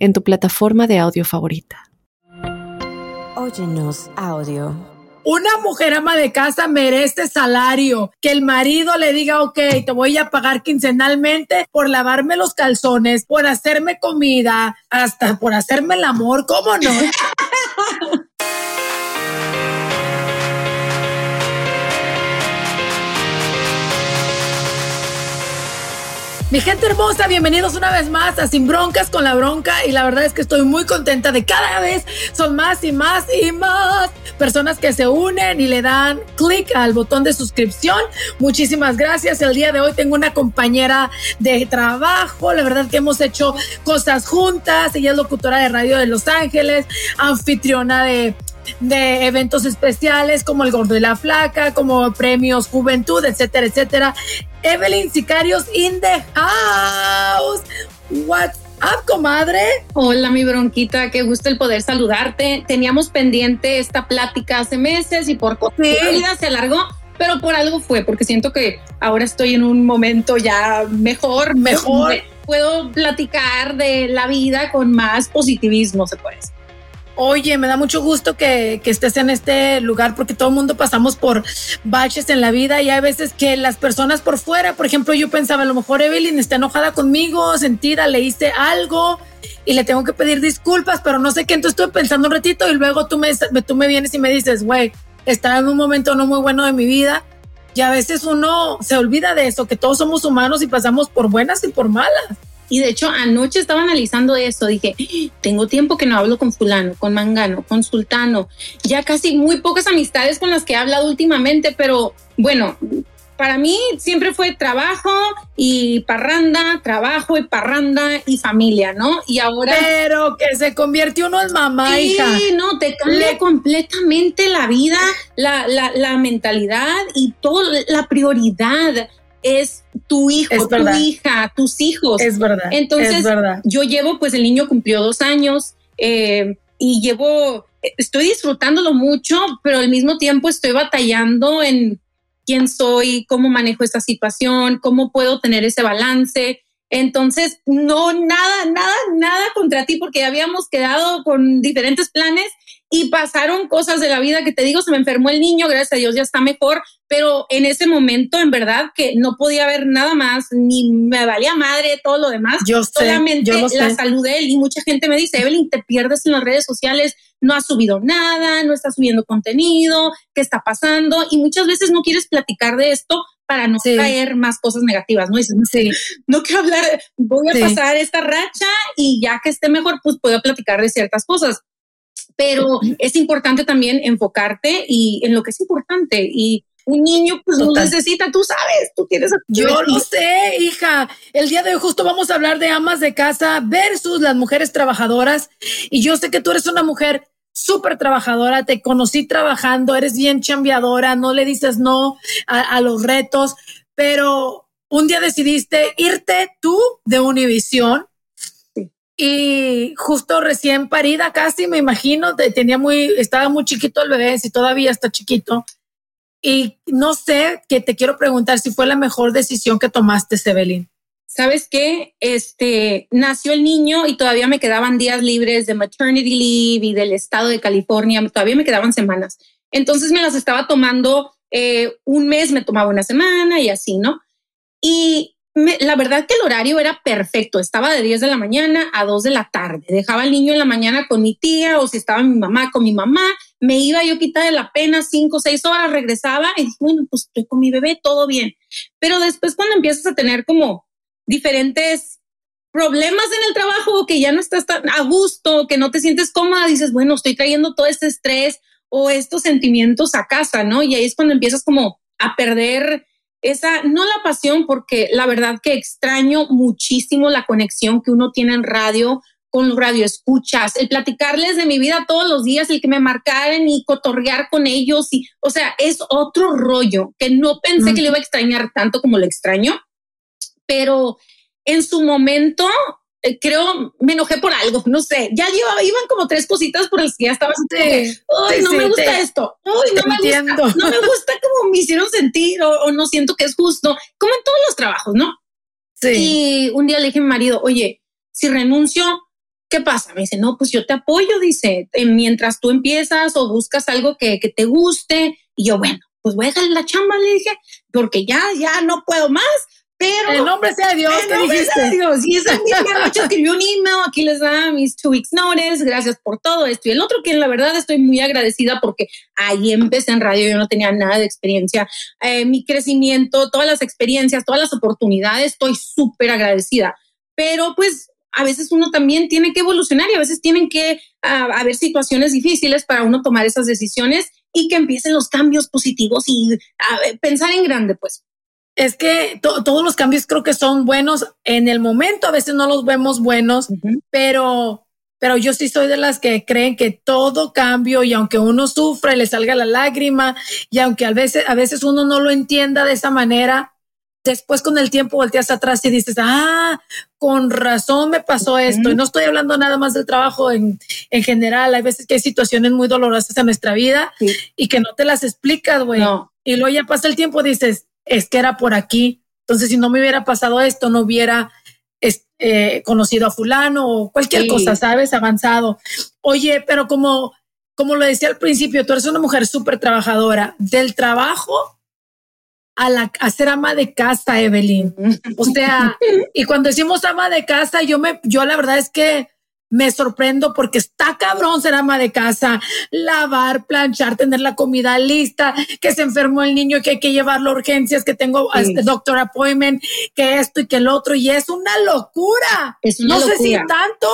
en tu plataforma de audio favorita. Óyenos audio. Una mujer ama de casa merece salario. Que el marido le diga, ok, te voy a pagar quincenalmente por lavarme los calzones, por hacerme comida, hasta por hacerme el amor, ¿cómo no? Mi gente hermosa, bienvenidos una vez más a Sin Broncas con la Bronca y la verdad es que estoy muy contenta de cada vez son más y más y más personas que se unen y le dan clic al botón de suscripción. Muchísimas gracias. El día de hoy tengo una compañera de trabajo, la verdad que hemos hecho cosas juntas. Ella es locutora de radio de Los Ángeles, anfitriona de de eventos especiales como el Gordo y la Flaca, como premios Juventud, etcétera, etcétera. Evelyn Sicarios in the house. What's up, comadre? Hola, mi bronquita, qué gusto el poder saludarte. Teníamos pendiente esta plática hace meses y por vida se alargó, pero por algo fue, porque siento que ahora estoy en un momento ya mejor, mejor. Puedo platicar de la vida con más positivismo, se puede decir. Oye, me da mucho gusto que, estés en este lugar porque todo el mundo pasamos por baches en la vida y hay veces que las personas por fuera, por ejemplo, yo pensaba, a lo mejor Evelyn está enojada conmigo, sentida, le hice algo y le tengo que pedir disculpas, pero no sé qué, entonces estuve pensando un ratito y luego tú me, tú me vienes y me dices, güey, estaba en un momento no muy bueno de mi vida y a veces uno se olvida de eso, que todos somos humanos y pasamos por buenas y por malas. Y de hecho, anoche estaba analizando eso. Dije, tengo tiempo que no hablo con fulano, con mangano, con sultano. Ya casi muy pocas amistades con las que he hablado últimamente, pero bueno, para mí siempre fue trabajo y parranda, trabajo y parranda y familia, ¿no? Y ahora... Pero que se convierte uno en mamá, sí, no, te cambia completamente la vida, la, la, la mentalidad y toda la prioridad es tu hijo, tu hija, tus hijos. Es verdad. Entonces, yo llevo, pues el niño cumplió dos años eh, y llevo, estoy disfrutándolo mucho, pero al mismo tiempo estoy batallando en quién soy, cómo manejo esta situación, cómo puedo tener ese balance. Entonces, no, nada, nada, nada contra ti, porque habíamos quedado con diferentes planes y pasaron cosas de la vida que te digo, se me enfermó el niño, gracias a Dios ya está mejor, pero en ese momento en verdad que no podía ver nada más, ni me valía madre todo lo demás. Yo solamente la salud de él y mucha gente me dice, Evelyn, te pierdes en las redes sociales, no has subido nada, no estás subiendo contenido, ¿qué está pasando? Y muchas veces no quieres platicar de esto para no traer más cosas negativas, ¿no? Dices, no quiero hablar, voy a pasar esta racha y ya que esté mejor, pues puedo platicar de ciertas cosas pero es importante también enfocarte y en lo que es importante y un niño pues no necesita, tú sabes, tú tienes. Yo lo sé, hija. El día de hoy justo vamos a hablar de amas de casa versus las mujeres trabajadoras y yo sé que tú eres una mujer súper trabajadora, te conocí trabajando, eres bien chambeadora, no le dices no a, a los retos, pero un día decidiste irte tú de Univisión y justo recién parida casi, me imagino, tenía muy, estaba muy chiquito el bebé, si todavía está chiquito. Y no sé, que te quiero preguntar si fue la mejor decisión que tomaste, Sebelin. ¿Sabes qué? Este, nació el niño y todavía me quedaban días libres de maternity leave y del estado de California, todavía me quedaban semanas. Entonces me las estaba tomando, eh, un mes me tomaba una semana y así, ¿no? Y la verdad que el horario era perfecto. Estaba de 10 de la mañana a 2 de la tarde. Dejaba al niño en la mañana con mi tía o si estaba mi mamá con mi mamá. Me iba yo quitar de la pena 5 o 6 horas, regresaba y dije, bueno, pues estoy con mi bebé, todo bien. Pero después cuando empiezas a tener como diferentes problemas en el trabajo que ya no estás tan a gusto, que no te sientes cómoda, dices, bueno, estoy trayendo todo este estrés o estos sentimientos a casa, ¿no? Y ahí es cuando empiezas como a perder esa, no la pasión, porque la verdad que extraño muchísimo la conexión que uno tiene en radio con los radioescuchas, el platicarles de mi vida todos los días, el que me marcaran y cotorrear con ellos. Y, o sea, es otro rollo que no pensé que le iba a extrañar tanto como lo extraño, pero en su momento eh, creo, me enojé por algo, no sé, ya llevaba, iban como tres cositas por las que ya estaba así, no me gusta esto, uy, no me gusta, no me gusta como me hicieron sentir o, no siento que es justo, como en todos los trabajos, ¿no? Sí. Y un día le dije a mi marido, oye, si renuncio, ¿qué pasa? Me dice, no, pues yo te apoyo, dice, mientras tú empiezas o buscas algo que, que te guste. Y yo, bueno, pues voy a dejar la chamba, le dije, porque ya, ya no puedo más pero el nombre sea Dios, el nombre sea Dios. Y esa misma noche escribió un email, aquí les da mis two weeks notice, gracias por todo esto. Y el otro que la verdad estoy muy agradecida porque ahí empecé en radio, yo no tenía nada de experiencia. Eh, mi crecimiento, todas las experiencias, todas las oportunidades, estoy súper agradecida. Pero pues a veces uno también tiene que evolucionar y a veces tienen que uh, haber situaciones difíciles para uno tomar esas decisiones y que empiecen los cambios positivos y uh, pensar en grande, pues es que todos los cambios creo que son buenos en el momento, a veces no los vemos buenos, pero, pero yo sí soy de las que creen que todo cambio y aunque uno sufre, le salga la lágrima y aunque a veces, a veces uno no lo entienda de esa manera, después con el tiempo volteas atrás y dices, ah, con razón me pasó esto. Y no estoy hablando nada más del trabajo en, en, general. Hay veces que hay situaciones muy dolorosas en nuestra vida y que no te las explicas, güey. Y luego ya pasa el tiempo, dices, es que era por aquí. Entonces, si no me hubiera pasado esto, no hubiera eh, conocido a fulano o cualquier cosa, ¿sabes? Avanzado. Oye, pero como, como lo decía al principio, tú eres una mujer súper trabajadora. Del trabajo a, la, a ser ama de casa, Evelyn. O sea, y cuando decimos ama de casa, yo me, yo la verdad es que me sorprendo porque está cabrón ser ama de casa, lavar, planchar, tener la comida lista, que se enfermó el niño, que hay que llevarlo a urgencias, que tengo este doctor appointment, que esto y que el otro, y es una locura. no sé si tanto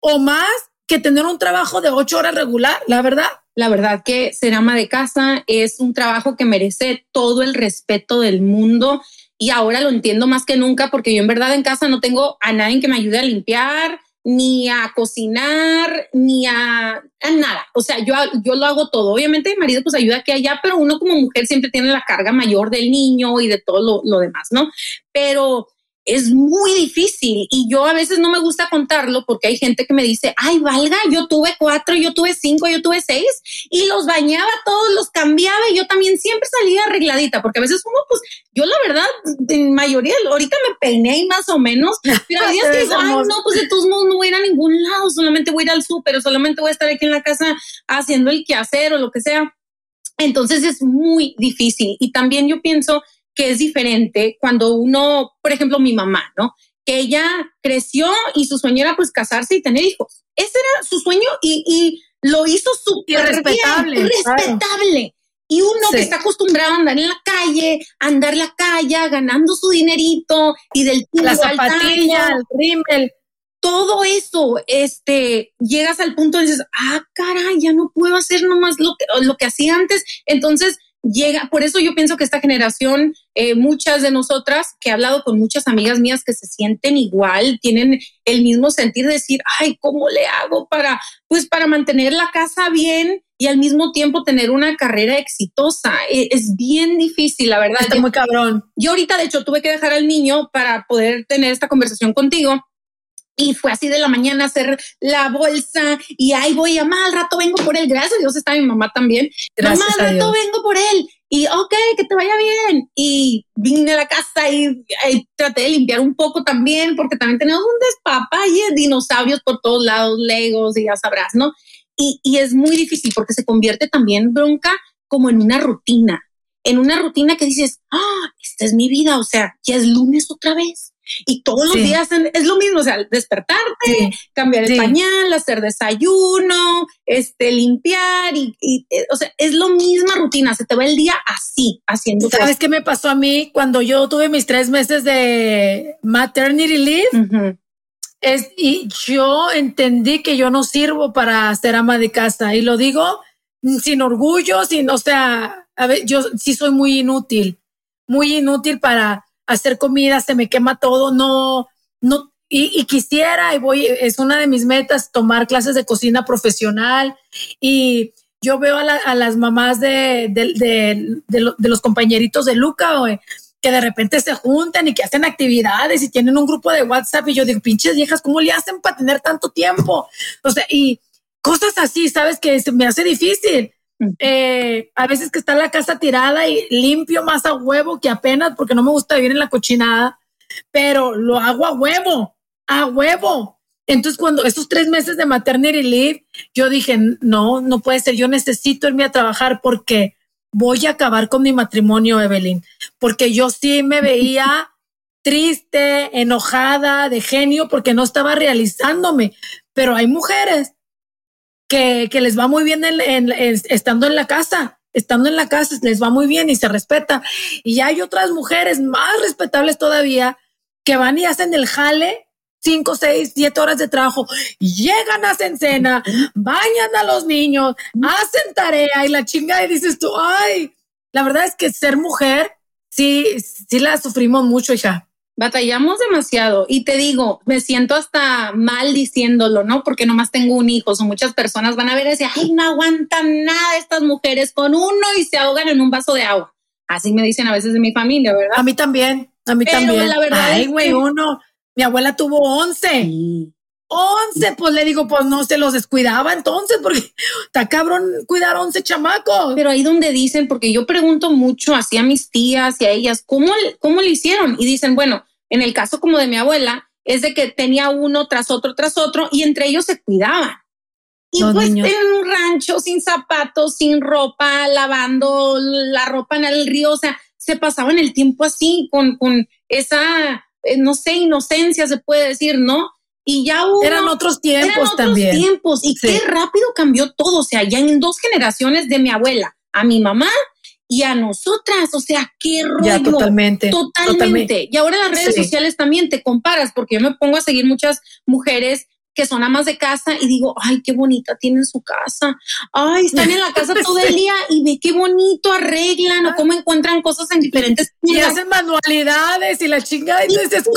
o más que tener un trabajo de ocho horas regular, la verdad. La verdad que ser ama de casa es un trabajo que merece todo el respeto del mundo y ahora lo entiendo más que nunca porque yo en verdad en casa no tengo a nadie que me ayude a limpiar, ni a cocinar, ni a, nada. O sea, yo, yo lo hago todo. Obviamente mi marido pues ayuda aquí allá, pero uno como mujer siempre tiene la carga mayor del niño y de todo lo, lo demás, ¿no? Pero es muy difícil y yo a veces no me gusta contarlo porque hay gente que me dice, ay, valga, yo tuve cuatro, yo tuve cinco, yo tuve seis y los bañaba todos, los cambiaba y yo también siempre salía arregladita porque a veces uno, pues yo la verdad, en mayoría, ahorita me peiné y más o menos, pero hay días que digo, ay, no, pues de todos modos no voy a ir a ningún lado, solamente voy a ir al súper solamente voy a estar aquí en la casa haciendo el quehacer o lo que sea. Entonces es muy difícil y también yo pienso que es diferente cuando uno, por ejemplo, mi mamá, ¿no? Que ella creció y su sueño era pues casarse y tener hijos. Ese era su sueño y, lo hizo súper respetable. respetable. Y uno que está acostumbrado a andar en la calle, a andar la calle, ganando su dinerito y del la zapatilla, el rímel, todo eso, este, llegas al punto de dices, ah, caray, ya no puedo hacer nomás lo que, lo que hacía antes. Entonces, llega, por eso yo pienso que esta generación, eh, muchas de nosotras, que he hablado con muchas amigas mías que se sienten igual, tienen el mismo sentir de decir, ay, ¿cómo le hago para, pues para mantener la casa bien y al mismo tiempo tener una carrera exitosa? E, es, bien difícil, la verdad. Está muy cabrón. Yo ahorita, de hecho, tuve que dejar al niño para poder tener esta conversación contigo y fue así de la mañana a hacer la bolsa y ahí voy, a al rato vengo por él. Gracias a Dios está mi mamá también. Gracias mamá, al rato vengo por él. Y ok, que te vaya bien. Y vine a la casa y, traté de limpiar un poco también, porque también tenemos un despapalle, dinosaurios por todos lados, legos y ya sabrás, ¿no? Y, y es muy difícil porque se convierte también bronca como en una rutina, en una rutina que dices, ah, esta es mi vida, o sea, ya es lunes otra vez y todos los días es lo mismo, o sea, despertarte, cambiar el pañal, hacer desayuno, este, limpiar y, eh, o sea, es lo misma rutina, se te va el día así, haciendo ¿Sabes qué me pasó a mí cuando yo tuve mis tres meses de maternity leave? es, y yo entendí que yo no sirvo para ser ama de casa y lo digo sin orgullo, sin, o sea, a ver, yo sí soy muy inútil, muy inútil para hacer comida, se me quema todo, no, no, y, quisiera, y voy, es una de mis metas, tomar clases de cocina profesional. Y yo veo a, las mamás de, los compañeritos de Luca, que de repente se juntan y que hacen actividades y tienen un grupo de WhatsApp. Y yo digo, pinches viejas, ¿cómo le hacen para tener tanto tiempo? O sea, y cosas así, ¿sabes? Que se me hace difícil. Eh, a veces que está la casa tirada y limpio más a huevo que apenas porque no me gusta vivir en la cochinada, pero lo hago a huevo a huevo. Entonces, cuando esos tres meses de maternity leave, yo dije, no, no puede ser, yo necesito irme a trabajar porque voy a acabar con mi matrimonio, Evelyn, porque yo sí me veía triste, enojada, de genio, porque no estaba realizándome. Pero hay mujeres que, que les va muy bien estando en la casa, estando en la casa, les va muy bien y se respeta. Y hay otras mujeres más respetables todavía que van y hacen el jale cinco, seis, siete horas de trabajo, llegan, hacen cena, bañan a los niños, hacen tarea y la chinga y dices tú, ay, la verdad es que ser mujer, sí, sí la sufrimos mucho, hija. Batallamos demasiado y te digo, me siento hasta mal diciéndolo, ¿no? Porque nomás tengo un hijo, son muchas personas van a ver y decir, ay, no aguantan nada estas mujeres con uno y se ahogan en un vaso de agua. Así me dicen a veces de mi familia, ¿verdad? A mí también, a mí también. La verdad ay, güey, uno, mi abuela tuvo 11. 11, pues le digo, pues no se los descuidaba entonces, porque está cabrón cuidar 11 chamacos. Pero ahí donde dicen, porque yo pregunto mucho así a mis tías y a ellas, ¿cómo, cómo le hicieron? Y dicen, bueno, en el caso como de mi abuela, es de que tenía uno tras otro, tras otro, y entre ellos se cuidaban. Y pues en un rancho sin zapatos, sin ropa, lavando la ropa en el río, o sea, se pasaban el tiempo así, con, con esa eh, no sé, inocencia se puede decir, ¿no? Y ya hubo, eran otros tiempos eran otros también. tiempos y qué rápido cambió todo, o sea, ya en dos generaciones de mi abuela a mi mamá y a nosotras, o sea, qué rollo. Ya, totalmente, totalmente. Y ahora las redes sociales también te comparas, porque yo me pongo a seguir muchas mujeres que son amas de casa y digo, ay, qué bonita tienen su casa. Ay, están en la casa todo el día y ve qué bonito arreglan o cómo encuentran cosas en diferentes. Y hacen manualidades y la chingada y, dices,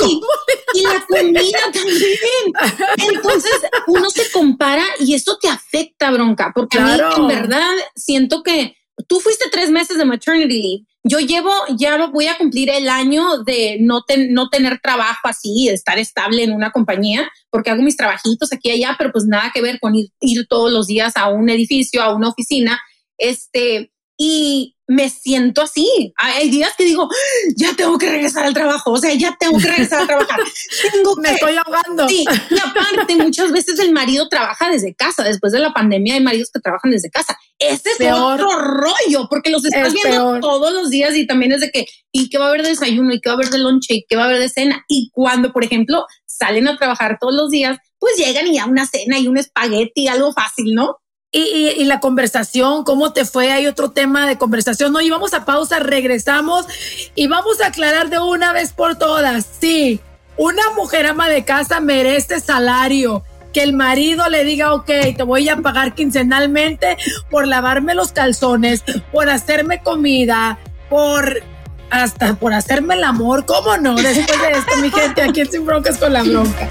Y la comida también. Entonces uno se compara y eso te afecta, bronca, porque a mí en verdad siento que tú fuiste tres meses de maternity leave yo llevo, ya voy a cumplir el año de no, no tener trabajo así, de estar estable en una compañía, porque hago mis trabajitos aquí y allá, pero pues nada que ver con ir todos los días a un edificio, a una oficina. Este, y me siento así. Hay días que digo, ya tengo que regresar al trabajo, o sea, ya tengo que regresar a trabajar. tengo me estoy ahogando. Sí, y aparte, muchas veces el marido trabaja desde casa. Después de la pandemia hay maridos que trabajan desde casa. Ese es otro rollo, porque los estás viendo todos los días y también es de que, ¿y qué va a haber de desayuno? ¿Y qué va a haber de lonche? ¿Y qué va a haber de cena? Y cuando, por ejemplo, salen a trabajar todos los días, pues llegan y a una cena y un espagueti, algo fácil, ¿no? Y, la conversación, ¿cómo te fue? Hay otro tema de conversación. No, y vamos a pausa, regresamos y vamos a aclarar de una vez por todas. Sí, una mujer ama de casa merece salario. Que el marido le diga, ok, te voy a pagar quincenalmente por lavarme los calzones, por hacerme comida, por hasta por hacerme el amor. ¿Cómo no? Después de esto, mi gente, aquí en Sin Broncas con la Bronca.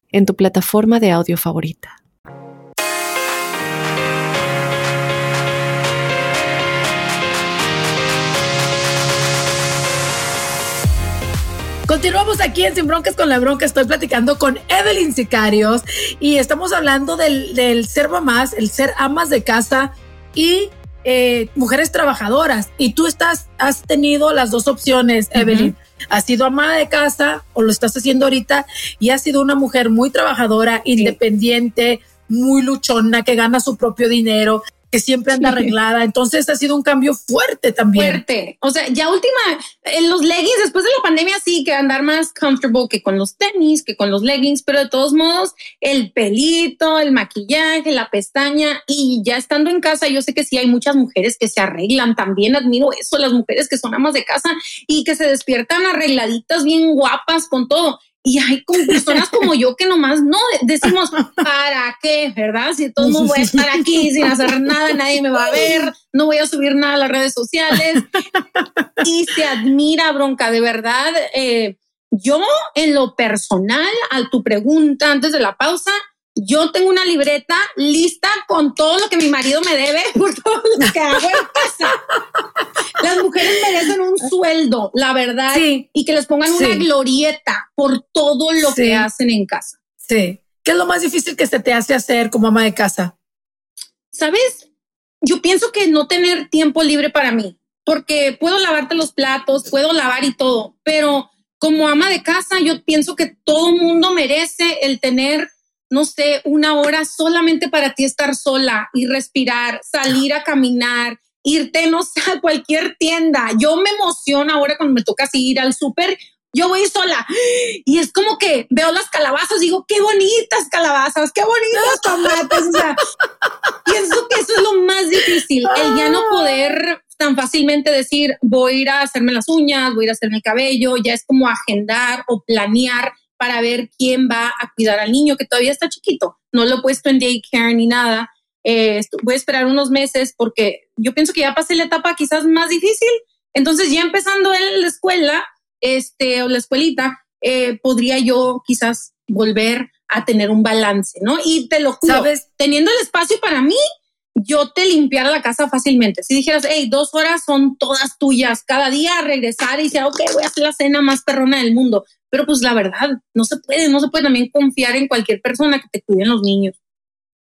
en tu plataforma de audio favorita. Continuamos aquí en Sin Broncas con la Bronca. Estoy platicando con Evelyn Sicarios y estamos hablando del, ser mamás, el ser amas de casa y eh, mujeres trabajadoras. Y tú estás, has tenido las dos opciones, Evelyn has sido ama de casa o lo estás haciendo ahorita y has sido una mujer muy trabajadora, independiente, muy luchona, que gana su propio dinero. Que siempre anda arreglada. Entonces ha sido un cambio fuerte también. Fuerte. O sea, ya última, en los leggings, después de la pandemia sí que andar más comfortable que con los tenis, que con los leggings, pero de todos modos, el pelito, el maquillaje, la pestaña y ya estando en casa, yo sé que sí hay muchas mujeres que se arreglan. También admiro eso, las mujeres que son amas de casa y que se despiertan arregladitas, bien guapas con todo. Y hay con personas como yo que nomás no decimos, ¿para qué? ¿Verdad? Si todo el mundo voy a estar aquí sin hacer nada, nadie me va a ver, no voy a subir nada a las redes sociales. Y se admira, bronca, de verdad. Eh, yo, en lo personal, a tu pregunta antes de la pausa, yo tengo una libreta lista con todo lo que mi marido me debe por todo lo que hago en casa. Las mujeres merecen un sueldo, la verdad, y que les pongan una glorieta por todo lo que hacen en casa. Sí. ¿Qué es lo más difícil que se te hace hacer como ama de casa? Sabes, yo pienso que no tener tiempo libre para mí, porque puedo lavarte los platos, puedo lavar y todo, pero como ama de casa, yo pienso que todo mundo merece el tener no sé, una hora solamente para ti estar sola y respirar, salir a caminar, irte, no sé, a cualquier tienda. Yo me emociono ahora cuando me toca así ir al súper. Yo voy sola y es como que veo las calabazas, digo, qué bonitas calabazas, qué bonitos tomates. O sea, pienso que eso es lo más difícil, el ya no poder tan fácilmente decir, voy a ir a hacerme las uñas, voy a ir a hacerme el cabello, ya es como agendar o planear para ver quién va a cuidar al niño que todavía está chiquito. No lo he puesto en daycare ni nada. Eh, voy a esperar unos meses porque yo pienso que ya pasé la etapa quizás más difícil. Entonces ya empezando en la escuela, este, o la escuelita, eh, podría yo quizás volver a tener un balance, ¿no? Y te lo juro, ¿Sabes? teniendo el espacio para mí, yo te limpiara la casa fácilmente. Si dijeras, hey, dos horas son todas tuyas, cada día regresar y decir, ok, voy a hacer la cena más perrona del mundo. Pero pues la verdad, no se puede, no se puede también confiar en cualquier persona que te cuiden los niños.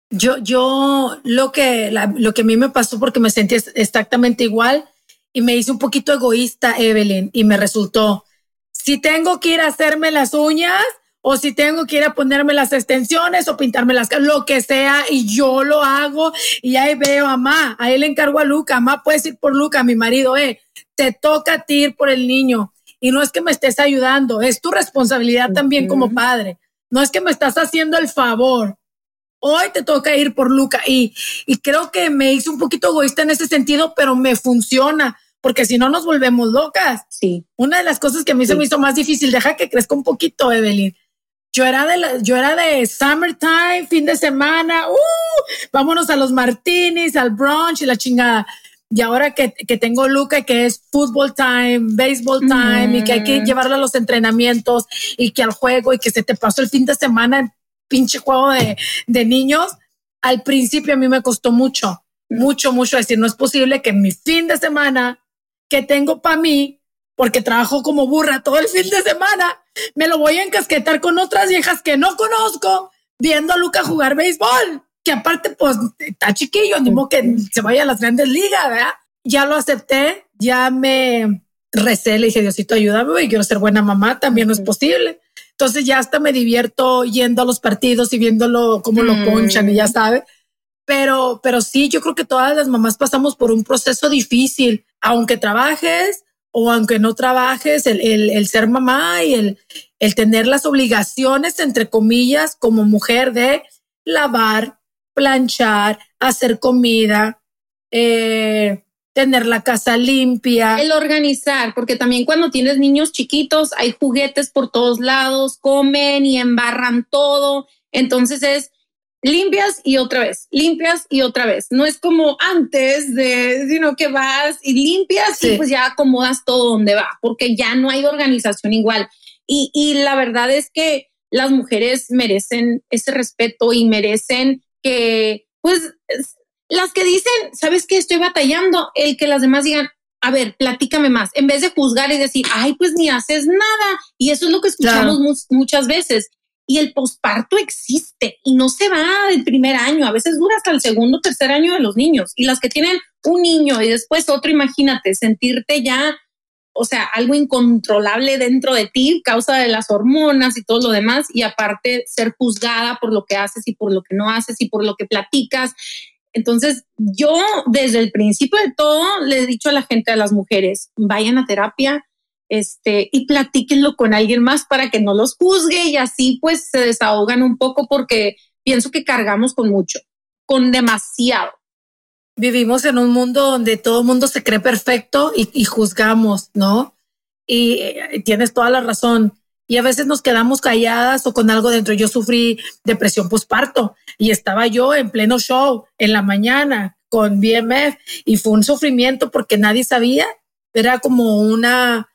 Yo, yo, lo que, lo que a mí me pasó porque me sentí exactamente igual y me hice un poquito egoísta, Evelyn, y me resultó, si tengo que ir a hacerme las uñas o si tengo que ir a ponerme las extensiones o pintarme las, lo que sea, y yo lo hago y ahí veo a mamá, ahí le encargo a Luca, mamá puedes ir por Luca, mi marido, eh, te toca a ti ir por el niño y no es que me estés ayudando, es tu responsabilidad también como padre. No es que me estás haciendo el favor. Hoy te toca ir por Luca y, y creo que me hice un poquito egoísta en ese sentido, pero me funciona porque si no nos volvemos locas. Sí. Una de las cosas que a mí se me hizo más difícil, deja que crezca un poquito, Evelyn. Yo era de la, yo era de summertime, fin de semana, uh, vámonos a los martinis, al brunch y la chingada. Y ahora que, que tengo Luca, que es fútbol time, baseball time, y que hay que llevarlo a los entrenamientos y que al juego y que se te pasó el fin de semana el pinche juego de, de niños, al principio a mí me costó mucho, mucho, mucho decir, no es posible que mi fin de semana que tengo para mí, porque trabajo como burra todo el fin de semana, me lo voy a encasquetar con otras viejas que no conozco viendo a Luca jugar béisbol que aparte, pues, está chiquillo, ni modo que se vaya a las grandes ligas, ¿verdad? Ya lo acepté, ya me recé, le dije, Diosito, ayúdame, y quiero ser buena mamá, también no es posible. Entonces ya hasta me divierto yendo a los partidos y viéndolo cómo lo ponchan y ya sabe. Pero, pero sí, yo creo que todas las mamás pasamos por un proceso difícil, aunque trabajes o aunque no trabajes, el, el, el ser mamá y el, el tener las obligaciones, entre comillas, como mujer de lavar, planchar, hacer comida, eh, tener la casa limpia. El organizar, porque también cuando tienes niños chiquitos hay juguetes por todos lados, comen y embarran todo. Entonces es limpias y otra vez, limpias y otra vez. No es como antes de, sino que vas y limpias y pues ya acomodas todo donde va, porque ya no hay organización igual. Y, y la verdad es que las mujeres merecen ese respeto y merecen que, pues, las que dicen, ¿sabes qué? Estoy batallando, el que las demás digan, a ver, platícame más, en vez de juzgar y decir, ay, pues ni haces nada. Y eso es lo que escuchamos muchas veces. Y el posparto existe y no se va del primer año, a veces dura hasta el segundo, tercer año de los niños. Y las que tienen un niño y después otro, imagínate, sentirte ya o sea, algo incontrolable dentro de ti, causa de las hormonas y todo lo demás, y aparte ser juzgada por lo que haces y por lo que no haces y por lo que platicas. Entonces, yo desde el principio de todo le he dicho a la gente, a las mujeres, vayan a terapia, este, y platíquenlo con alguien más para que no los juzgue y así pues se desahogan un poco porque pienso que cargamos con mucho, con demasiado. Vivimos en un mundo donde todo el mundo se cree perfecto y, juzgamos, ¿no? Y, y tienes toda la razón y a veces nos quedamos calladas o con algo dentro. Yo sufrí depresión postparto y estaba yo en pleno show en la mañana con BMF y fue un sufrimiento porque nadie sabía. Era como una,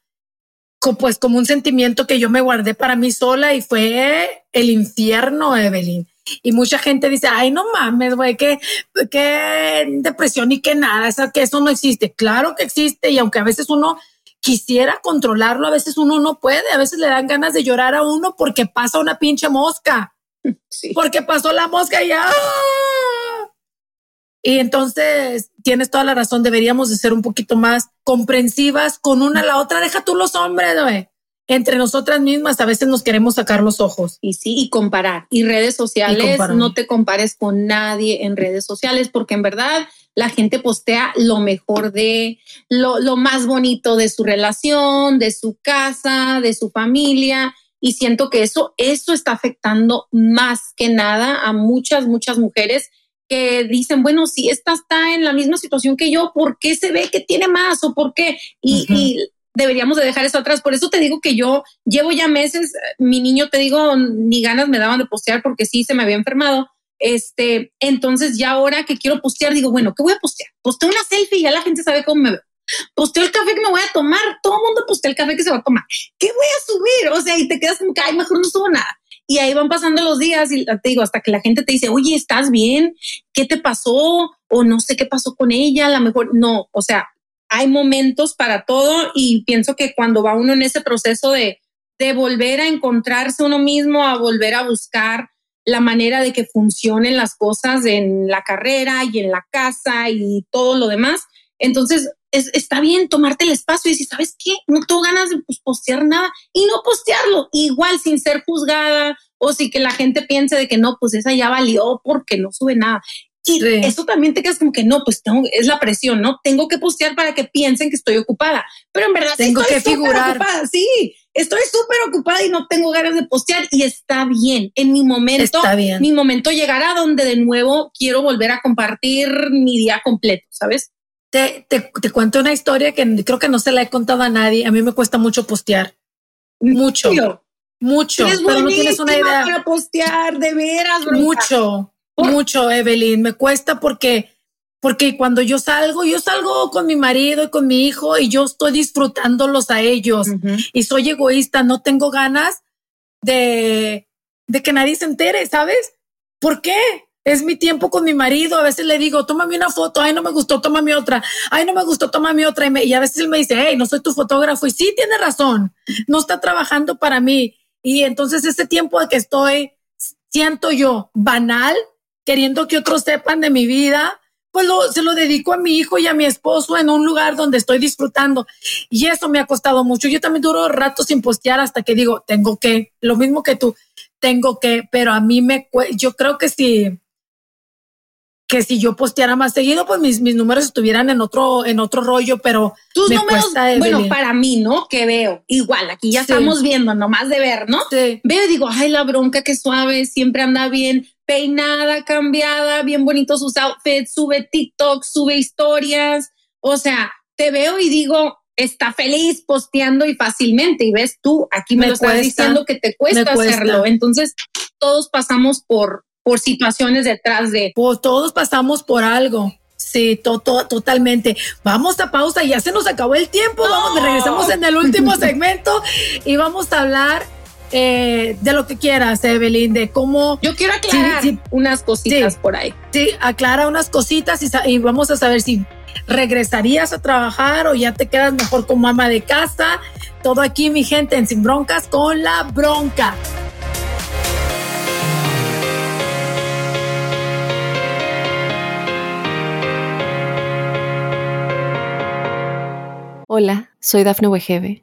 pues como un sentimiento que yo me guardé para mí sola y fue el infierno, Evelyn. Y mucha gente dice, ay, no mames, güey, que, que depresión y que nada, esa, que eso no existe. Claro que existe y aunque a veces uno quisiera controlarlo, a veces uno no puede, a veces le dan ganas de llorar a uno porque pasa una pinche mosca, porque pasó la mosca y ya. Y entonces tienes toda la razón, deberíamos de ser un poquito más comprensivas con una a la otra. Deja tú los hombres, güey. Entre nosotras mismas a veces nos queremos sacar los ojos. Y sí, y comparar. Y redes sociales, no te compares con nadie en redes sociales, porque en verdad la gente postea lo mejor de lo, lo más bonito de su relación, de su casa, de su familia. Y siento que eso, eso está afectando más que nada a muchas, muchas mujeres que dicen, bueno, si esta está en la misma situación que yo, ¿por qué se ve que tiene más o por qué? Y, y deberíamos de dejar eso atrás. Por eso te digo que yo llevo ya meses, mi niño, te digo, ni ganas me daban de postear porque sí se me había enfermado este, entonces ya ahora que quiero postear, digo, bueno, ¿qué voy a postear? Posteo una selfie y ya la gente sabe cómo me veo. Posteo el café que me voy a tomar. Todo el mundo postea el café que se va a tomar. ¿Qué voy a subir? O sea, y te quedas como que, ay, mejor no subo nada. Y ahí van pasando los días y te digo, hasta que la gente te dice, oye, ¿estás bien? ¿Qué te pasó? O no sé qué pasó con ella. A lo mejor no. O sea, hay momentos para todo y pienso que cuando va uno en ese proceso de, de volver a encontrarse uno mismo, a volver a buscar la manera de que funcionen las cosas en la carrera y en la casa y todo lo demás. Entonces, está bien tomarte el espacio y decir, ¿sabes qué? No tengo ganas de pues, postear nada y no postearlo, igual sin ser juzgada o si que la gente piense de que no, pues esa ya valió porque no sube nada. Y eso también te quedas como que no, pues tengo, es la presión, ¿no? Tengo que postear para que piensen que estoy ocupada, pero en verdad tengo que figurar. Ocupada, sí, estoy súper ocupada y no tengo ganas de postear y está bien. En mi momento, mi momento llegará donde de nuevo quiero volver a compartir mi día completo, ¿sabes? Te, te, te cuento una historia que creo que no se la he contado a nadie. A mí me cuesta mucho postear. Mucho. Mucho. pero no tienes una idea. Para postear, de veras, Mucho, mucho, Evelyn. Me cuesta porque porque cuando yo salgo, yo salgo con mi marido y con mi hijo y yo estoy disfrutándolos a ellos y soy egoísta, no tengo ganas de, de que nadie se entere, ¿sabes? ¿Por qué? Es mi tiempo con mi marido. A veces le digo, tómame una foto. Ay, no me gustó, tómame otra. Ay, no me gustó, tómame otra. Y, y a veces él me dice, hey, no soy tu fotógrafo. Y sí, tiene razón. No está trabajando para mí. Y entonces ese tiempo de que estoy, siento yo, banal, queriendo que otros sepan de mi vida, pues se lo dedico a mi hijo y a mi esposo en un lugar donde estoy disfrutando. Y eso me ha costado mucho. Yo también duro rato sin postear hasta que digo, tengo que, lo mismo que tú, tengo que, pero a mí me, yo creo que si, que si yo posteara más seguido, pues mis, mis números estuvieran en otro, en otro rollo, pero tus números, bueno, para mí, ¿no? Que veo, igual, aquí ya estamos viendo, nomás de ver, ¿no? Sí. Veo y digo, ay, la bronca que suave, siempre anda bien peinada, cambiada, bien bonitos sus outfits, sube TikTok, sube historias. O sea, te veo y digo, está feliz posteando y fácilmente. Y ves tú, aquí me, lo estás diciendo que te cuesta, hacerlo. Entonces, todos pasamos por, por situaciones detrás de. Pues todos pasamos por algo. Sí, totalmente. Vamos a pausa, ya se nos acabó el tiempo. Vamos, regresamos en el último segmento y vamos a hablar eh, de lo que quieras, Evelyn, de cómo... Yo quiero aclarar unas cositas por ahí. Sí, aclara unas cositas y, vamos a saber si regresarías a trabajar o ya te quedas mejor como ama de casa. Todo aquí, mi gente, en Sin Broncas con la bronca. Hola, soy Dafne Wegebe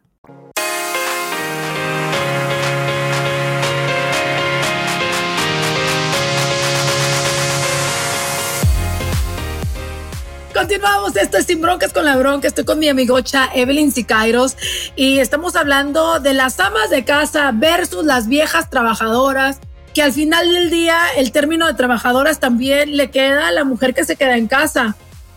Continuamos, esto es Sin Broncas con la Bronca. Estoy con mi amigocha Evelyn Sicairos y estamos hablando de las amas de casa versus las viejas trabajadoras. Que al final del día, el término de trabajadoras también le queda a la mujer que se queda en casa,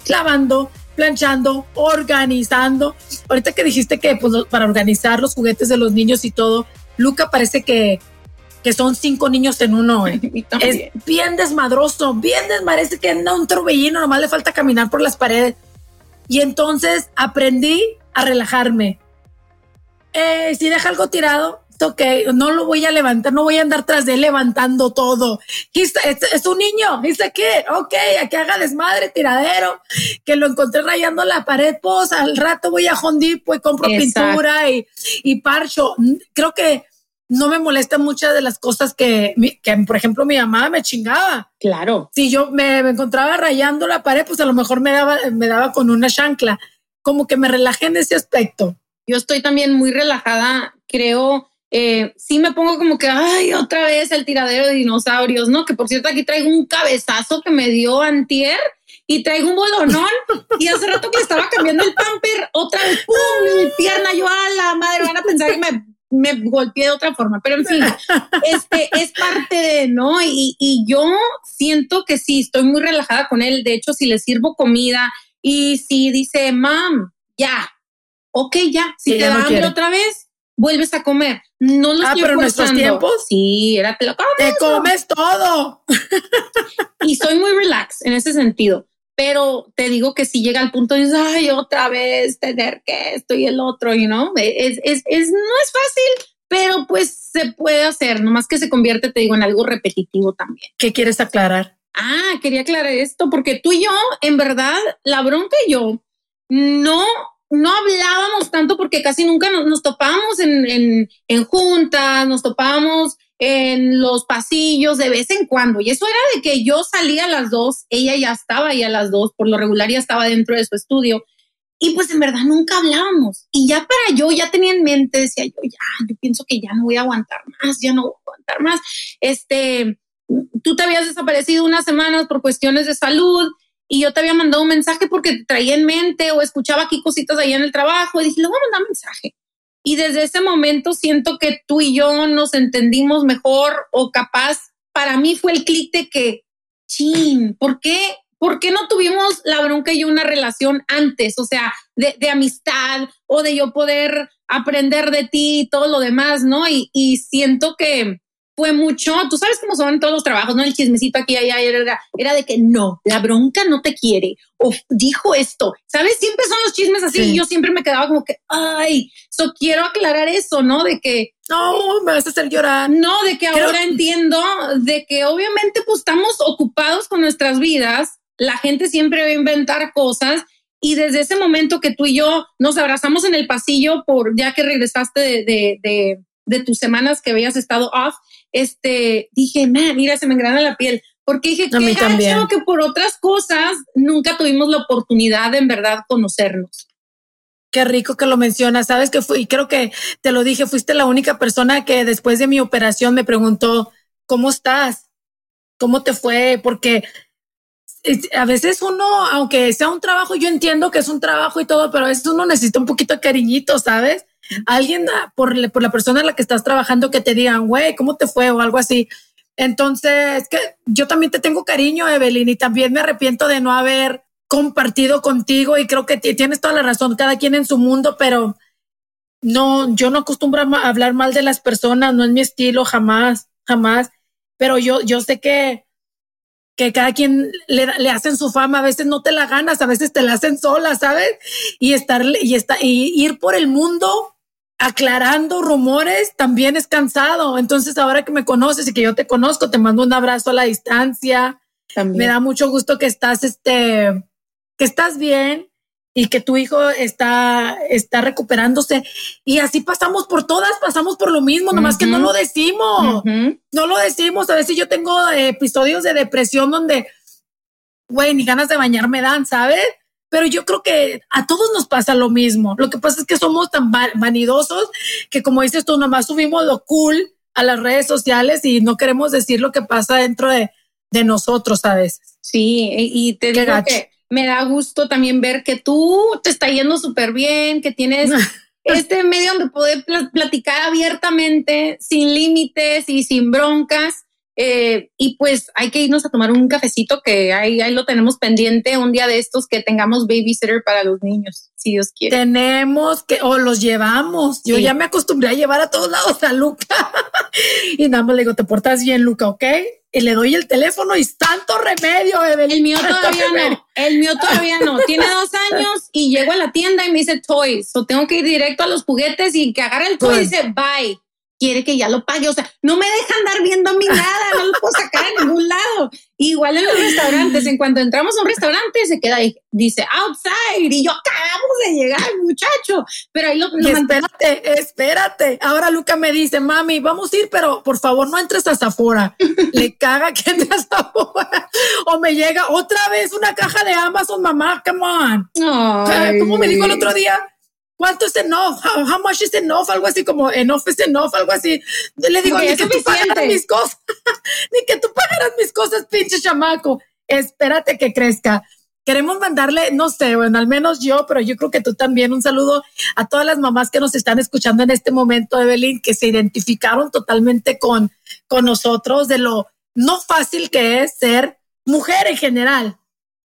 lavando, planchando, organizando. Ahorita que dijiste que pues, para organizar los juguetes de los niños y todo, Luca parece que que son cinco niños en uno. Eh. es bien desmadroso, bien desmadroso, que anda un torbellino, nomás le falta caminar por las paredes. Y entonces aprendí a relajarme. Eh, si deja algo tirado, ok, no lo voy a levantar, no voy a andar tras de él levantando todo. Es, es, un niño, dice que, ok, a que haga desmadre, tiradero, que lo encontré rayando la pared, pues al rato voy a Hondi, pues compro pintura y, y parcho. Creo que no me molesta muchas de las cosas que, que, por ejemplo, mi mamá me chingaba. Claro. Si yo me, encontraba rayando la pared, pues a lo mejor me daba, me daba con una chancla. Como que me relajé en ese aspecto. Yo estoy también muy relajada, creo. Eh, sí me pongo como que, ay, otra vez el tiradero de dinosaurios, ¿no? Que por cierto aquí traigo un cabezazo que me dio antier y traigo un bolonón y hace rato que estaba cambiando el pamper, otra vez, ¡pum! pierna, yo a la madre, van a pensar que me me golpeé de otra forma, pero en fin, este es parte de, ¿no? Y, y, yo siento que sí, estoy muy relajada con él. De hecho, si le sirvo comida y si dice, mam, ya, ok, ya, si te da hambre otra vez, vuelves a comer. No lo ah, pero en nuestros tiempos. Sí, era te lo comes. Te comes todo. y soy muy relax en ese sentido pero te digo que si llega al punto de ay, otra vez tener que esto y el otro, y no, es, es, es, no es fácil, pero pues se puede hacer, nomás que se convierte, te digo, en algo repetitivo también. ¿Qué quieres aclarar? Ah, quería aclarar esto porque tú y yo, en verdad, la bronca y yo no, no hablábamos tanto porque casi nunca nos, nos topábamos en, en, en juntas, nos topábamos en los pasillos de vez en cuando. Y eso era de que yo salía a las dos, ella ya estaba ahí a las dos, por lo regular ya estaba dentro de su estudio. Y pues en verdad nunca hablábamos. Y ya para yo, ya tenía en mente, decía yo, ya, yo pienso que ya no voy a aguantar más, ya no voy a aguantar más. Este, tú te habías desaparecido unas semanas por cuestiones de salud y yo te había mandado un mensaje porque traía en mente o escuchaba aquí cositas ahí en el trabajo y dije, le voy a mandar un mensaje. Y desde ese momento siento que tú y yo nos entendimos mejor o capaz, para mí fue el clic de que, chin, ¿por qué? ¿Por qué no tuvimos la bronca y una relación antes? O sea, de, de amistad o de yo poder aprender de ti y todo lo demás, ¿no? Y siento que, fue mucho, tú sabes cómo son todos los trabajos, ¿no? El chismecito aquí, allá, era, era de que no, la bronca no te quiere, o dijo esto, ¿sabes? Siempre son los chismes así y yo siempre me quedaba como que, ay, so quiero aclarar eso, ¿no? De que... No, me vas a hacer llorar. No, de que ahora entiendo, de que obviamente pues estamos ocupados con nuestras vidas, la gente siempre va a inventar cosas y desde ese momento que tú y yo nos abrazamos en el pasillo por ya que regresaste de, de, de, de tus semanas que habías estado off, este, dije, mira, se me engrana la piel. Porque dije, qué gacho que por otras cosas nunca tuvimos la oportunidad de en verdad conocernos. Qué rico que lo mencionas. Sabes que fui, creo que te lo dije, fuiste la única persona que después de mi operación me preguntó, ¿cómo estás? ¿Cómo te fue? Porque a veces uno, aunque sea un trabajo, yo entiendo que es un trabajo y todo, pero a veces uno necesita un poquito de cariñito, ¿sabes? Alguien por, por la persona en la que estás trabajando que te digan, güey, ¿cómo te fue? o algo así. Entonces, que yo también te tengo cariño, Evelyn, y también me arrepiento de no haber compartido contigo y creo que tienes toda la razón, cada quien en su mundo, pero no, yo no acostumbro a hablar mal de las personas, no es mi estilo, jamás, jamás, pero yo, yo sé que, que cada quien le, le hacen su fama, a veces no te la ganas, a veces te la hacen sola, ¿sabes? Y estar, y estar, y ir por el mundo aclarando rumores también es cansado. Entonces, ahora que me conoces y que yo te conozco, te mando un abrazo a la distancia. Me da mucho gusto que estás, este, que estás bien y que tu hijo está, está recuperándose. Y así pasamos por todas, pasamos por lo mismo, nomás que no lo decimos. No lo decimos. A veces yo tengo episodios de depresión donde, güey, ni ganas de bañar me dan, ¿sabes? Pero yo creo que a todos nos pasa lo mismo. Lo que pasa es que somos tan vanidosos que como dices tú, nomás subimos lo cool a las redes sociales y no queremos decir lo que pasa dentro de, nosotros a veces. Sí, y te digo que me da gusto también ver que tú te está yendo súper bien, que tienes este medio donde poder platicar abiertamente, sin límites y sin broncas. Eh, y pues hay que irnos a tomar un cafecito que ahí, ahí lo tenemos pendiente un día de estos que tengamos babysitter para los niños, si Dios quiere. Tenemos que, o los llevamos. Yo ya me acostumbré a llevar a todos lados a Luca y nada más le digo, te portas bien, Luca, ¿ok? Y le doy el teléfono y tanto remedio, El mío todavía no. El mío todavía no. Tiene dos años y llego a la tienda y me dice toys. O tengo que ir directo a los juguetes y que agarre el toy y dice bye quiere que ya lo pague. O sea, no me dejan dar viendo a mí nada, no lo puedo sacar en ningún lado. Igual en los restaurantes, en cuanto entramos a un restaurante, se queda ahí, dice outside, y yo acabamos de llegar, muchacho. Pero ahí lo, Espérate, espérate. Ahora Luca me dice, mami, vamos a ir, pero por favor no entres hasta afuera. Le caga que entres hasta afuera. O me llega otra vez una caja de Amazon, mamá, come on. ¿Cómo me dijo el otro día? ¿Cuánto es enough? How, much is enough? Algo así como enough is enough, algo así. Le digo, ni que tú pagaras mis cosas, ni que tú pagaras mis cosas, pinche chamaco. Espérate que crezca. Queremos mandarle, no sé, bueno, al menos yo, pero yo creo que tú también, un saludo a todas las mamás que nos están escuchando en este momento, Evelyn, que se identificaron totalmente con, con nosotros de lo no fácil que es ser mujer en general,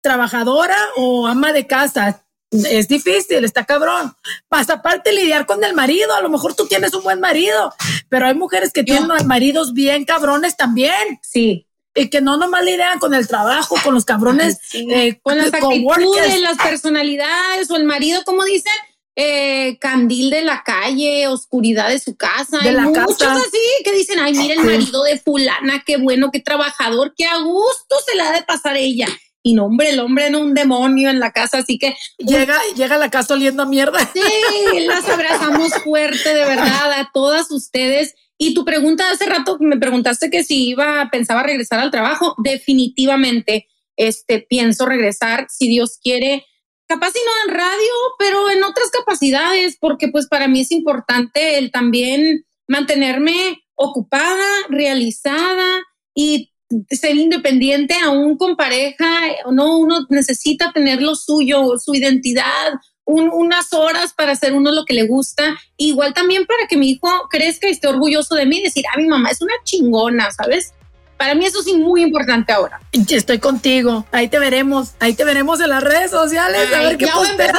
trabajadora o ama de casa es difícil, está cabrón. Más aparte lidiar con el marido, a lo mejor tú tienes un buen marido, pero hay mujeres que tienen maridos bien cabrones también. Sí. Y que no nomás lidian con el trabajo, con los cabrones, eh, con las actitudes, las personalidades, o el marido, como dicen, eh, candil de la calle, oscuridad de su casa. De hay muchos así que dicen, ay, mira el marido de fulana, qué bueno, qué trabajador, qué a gusto se la ha de pasar ella y no, hombre, el hombre no un demonio en la casa, así que llega, llega a la casa oliendo a mierda. Sí, las abrazamos fuerte, de verdad, a todas ustedes. Y tu pregunta hace rato me preguntaste que si iba, pensaba regresar al trabajo. Definitivamente, este, pienso regresar, si Dios quiere, capaz y no en radio, pero en otras capacidades, porque pues para mí es importante el también mantenerme ocupada, realizada y ser independiente aún con pareja, no, uno necesita tener lo suyo, su identidad, unas horas para hacer uno lo que le gusta, igual también para que mi hijo crezca y esté orgulloso de mí y decir, ah, mi mamá es una chingona, ¿sabes? Para mí eso sí muy importante ahora. Estoy contigo. Ahí te veremos. Ahí te veremos en las redes sociales. a ver qué posteas.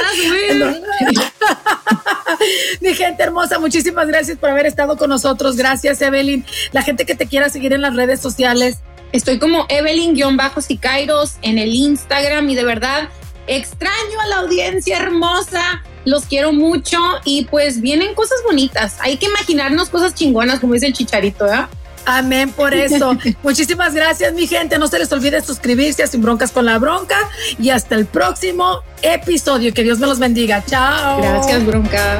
Mi gente hermosa, muchísimas gracias por haber estado con nosotros. Gracias, Evelyn. La gente que te quiera seguir en las redes sociales. Estoy como Evelyn-Sicairos en el Instagram y de verdad extraño a la audiencia hermosa. Los quiero mucho y pues vienen cosas bonitas. Hay que imaginarnos cosas chingonas, como dice el chicharito, ¿verdad? Amén por eso. Muchísimas gracias, mi gente. No se les olvide suscribirse a Sin Broncas con la Bronca y hasta el próximo episodio. Que Dios me los bendiga. Chao. Gracias, Bronca.